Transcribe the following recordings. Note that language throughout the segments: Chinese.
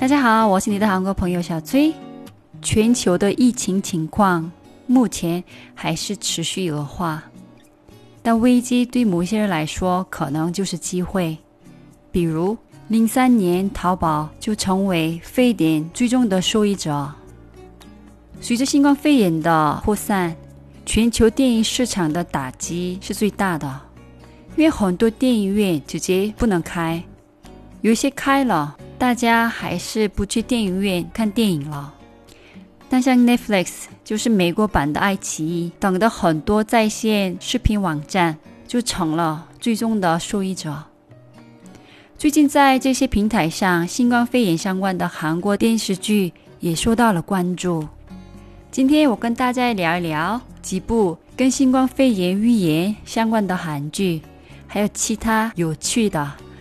大家好，我是你的韩国朋友小崔。全球的疫情情况目前还是持续恶化，但危机对某些人来说可能就是机会。比如，零三年淘宝就成为非典最终的受益者。随着新冠肺炎的扩散，全球电影市场的打击是最大的，因为很多电影院直接不能开，有些开了。大家还是不去电影院看电影了。但像 Netflix，就是美国版的爱奇艺等的很多在线视频网站，就成了最终的受益者。最近在这些平台上，新冠肺炎相关的韩国电视剧也受到了关注。今天我跟大家聊一聊几部跟新冠肺炎预言相关的韩剧，还有其他有趣的。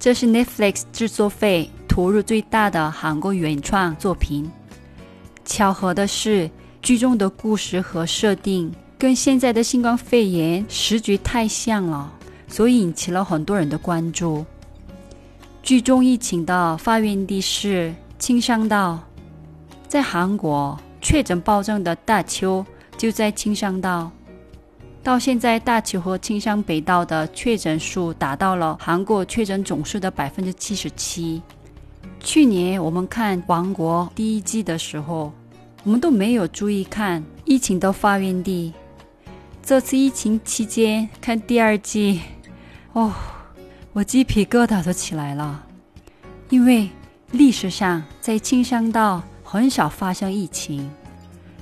这是 Netflix 制作费投入最大的韩国原创作品。巧合的是，剧中的故事和设定跟现在的新冠肺炎时局太像了，所以引起了很多人的关注。剧中疫情的发源地是青山道，在韩国确诊暴增的大邱就在青山道。到现在，大邱和青山北道的确诊数达到了韩国确诊总数的百分之七十七。去年我们看《王国》第一季的时候，我们都没有注意看疫情的发源地。这次疫情期间看第二季，哦，我鸡皮疙瘩都起来了，因为历史上在青山道很少发生疫情。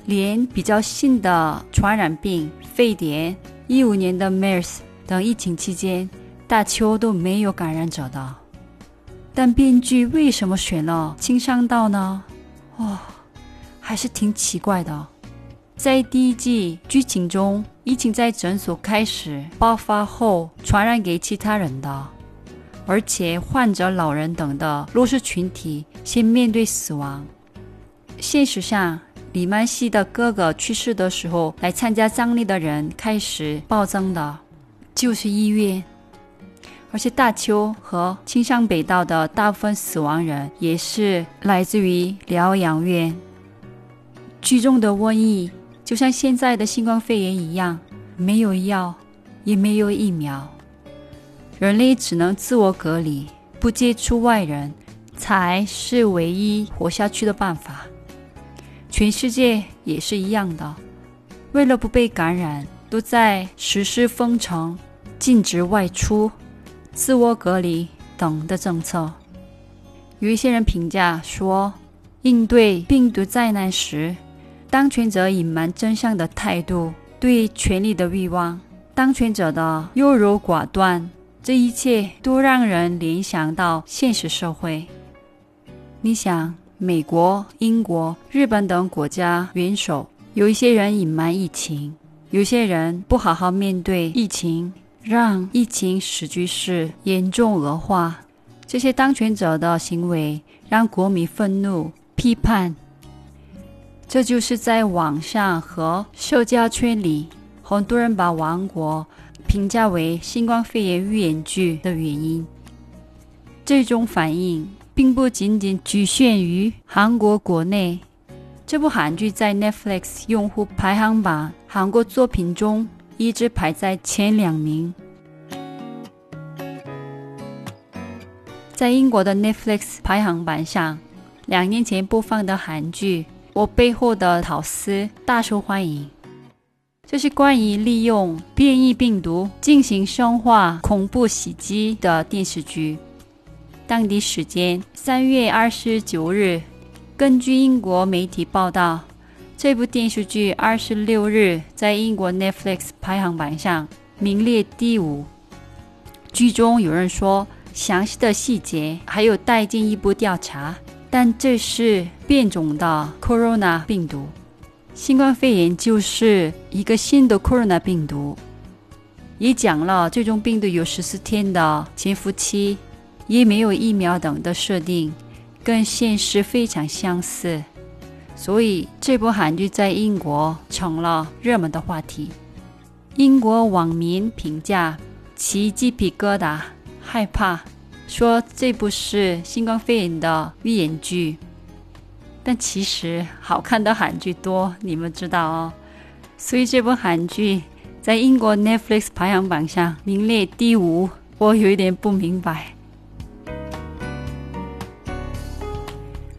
连比较新的传染病非典、一五年的 MERS 等疫情期间，大邱都没有感染者的。但编剧为什么选了青山道呢？哦，还是挺奇怪的。在第一季剧情中，疫情在诊所开始爆发后传染给其他人的，而且患者、老人等的弱势群体先面对死亡。现实上。李曼熙的哥哥去世的时候，来参加葬礼的人开始暴增的，就是医院。而且大邱和青山北道的大部分死亡人也是来自于疗养院。剧中的瘟疫就像现在的新冠肺炎一样，没有药，也没有疫苗，人类只能自我隔离，不接触外人，才是唯一活下去的办法。全世界也是一样的，为了不被感染，都在实施封城、禁止外出、自我隔离等的政策。有一些人评价说，应对病毒灾难时，当权者隐瞒真相的态度、对权力的欲望、当权者的优柔寡断，这一切都让人联想到现实社会。你想？美国、英国、日本等国家元首，有一些人隐瞒疫情，有些人不好好面对疫情，让疫情使局势严重恶化。这些当权者的行为让国民愤怒、批判。这就是在网上和社交圈里，很多人把《王国》评价为新冠肺炎预言剧的原因。这种反应。并不仅仅局限于韩国国内。这部韩剧在 Netflix 用户排行榜韩国作品中一直排在前两名。在英国的 Netflix 排行榜上，两年前播放的韩剧《我背后的桃丝》大受欢迎。这是关于利用变异病毒进行生化恐怖袭击的电视剧。当地时间三月二十九日，根据英国媒体报道，这部电视剧二十六日在英国 Netflix 排行榜上名列第五。剧中有人说，详细的细节还有待进一步调查，但这是变种的 corona 病毒。新冠肺炎就是一个新的 corona 病毒。也讲了，这种病毒有十四天的潜伏期，也没有疫苗等的设定，跟现实非常相似。所以这部韩剧在英国成了热门的话题。英国网民评价起鸡皮疙瘩，害怕，说这部是新冠肺炎的预言剧。但其实好看的韩剧多，你们知道哦。所以这部韩剧。在英国 Netflix 排行榜上名列第五，我有一点不明白。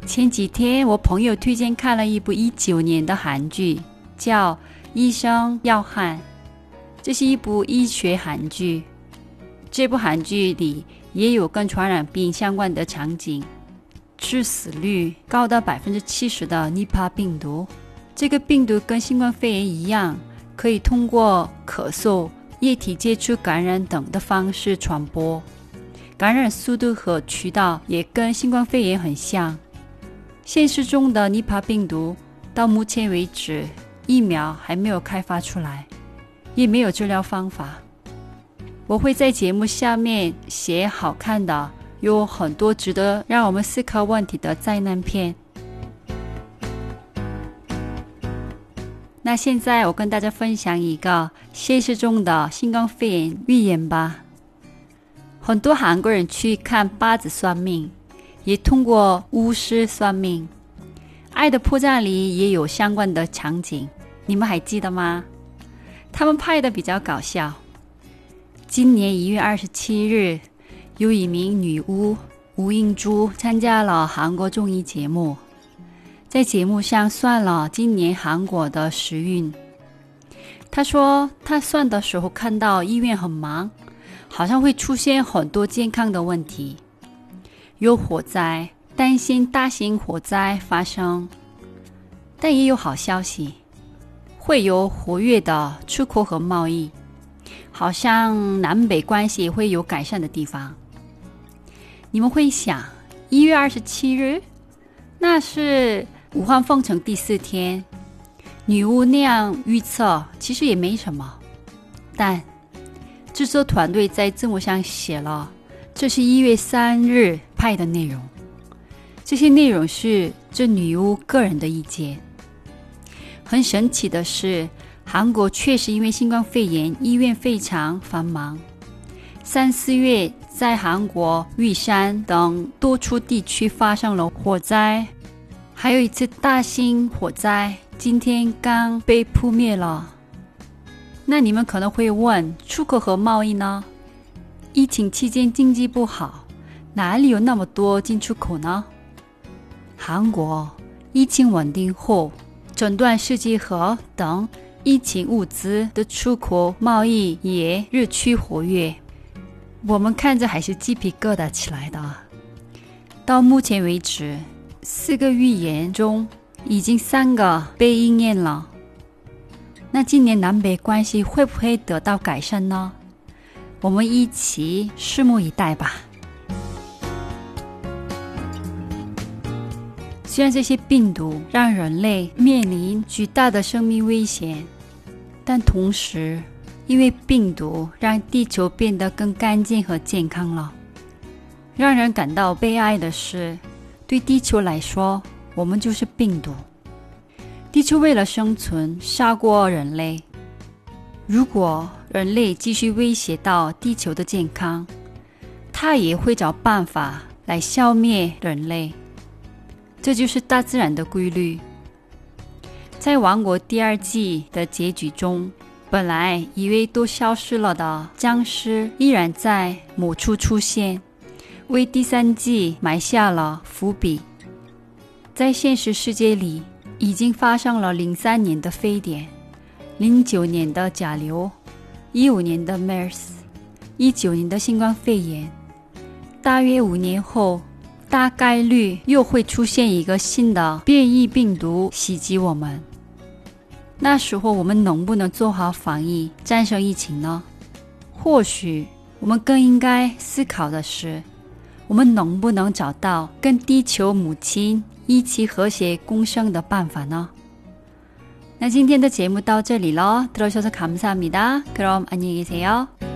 前几天我朋友推荐看了一部一九年的韩剧，叫《医生要汉》，这是一部医学韩剧。这部韩剧里也有跟传染病相关的场景，致死率高达百分之七十的尼帕病毒。这个病毒跟新冠肺炎一样。可以通过咳嗽、液体接触感染等的方式传播，感染速度和渠道也跟新冠肺炎很像。现实中的尼帕病毒到目前为止，疫苗还没有开发出来，也没有治疗方法。我会在节目下面写好看的，有很多值得让我们思考问题的灾难片。那现在我跟大家分享一个现实中的新冠肺炎预言吧。很多韩国人去看八字算命，也通过巫师算命。《爱的迫降》里也有相关的场景，你们还记得吗？他们拍的比较搞笑。今年一月二十七日，有一名女巫吴映珠参加了韩国综艺节目。在节目上算了今年韩国的时运。他说，他算的时候看到医院很忙，好像会出现很多健康的问题，有火灾，担心大型火灾发生，但也有好消息，会有活跃的出口和贸易，好像南北关系会有改善的地方。你们会想，一月二十七日，那是？武汉封城第四天，女巫那样预测，其实也没什么。但制作团队在字幕上写了，这是一月三日派的内容。这些内容是这女巫个人的意见。很神奇的是，韩国确实因为新冠肺炎，医院非常繁忙。三四月，在韩国玉山等多处地区发生了火灾。还有一次大型火灾，今天刚被扑灭了。那你们可能会问，出口和贸易呢？疫情期间经济不好，哪里有那么多进出口呢？韩国疫情稳定后，诊断试剂盒等疫情物资的出口贸易也日趋活跃。我们看着还是鸡皮疙瘩起来的。到目前为止。四个预言中，已经三个被应验了。那今年南北关系会不会得到改善呢？我们一起拭目以待吧。虽然这些病毒让人类面临巨大的生命危险，但同时，因为病毒让地球变得更干净和健康了。让人感到悲哀的是。对地球来说，我们就是病毒。地球为了生存杀过人类。如果人类继续威胁到地球的健康，它也会找办法来消灭人类。这就是大自然的规律。在《王国》第二季的结局中，本来以为都消失了的僵尸依然在某处出现。为第三季埋下了伏笔。在现实世界里，已经发生了零三年的非典、零九年的甲流、一五年的 MERS、一九年的新冠肺炎。大约五年后，大概率又会出现一个新的变异病毒袭击我们。那时候，我们能不能做好防疫、战胜疫情呢？或许，我们更应该思考的是。 我们能不能找到跟地球母亲一起和谐共生的办法呢？那今天的节目到这里了，들어주셔서감사합니다그럼안녕히계세요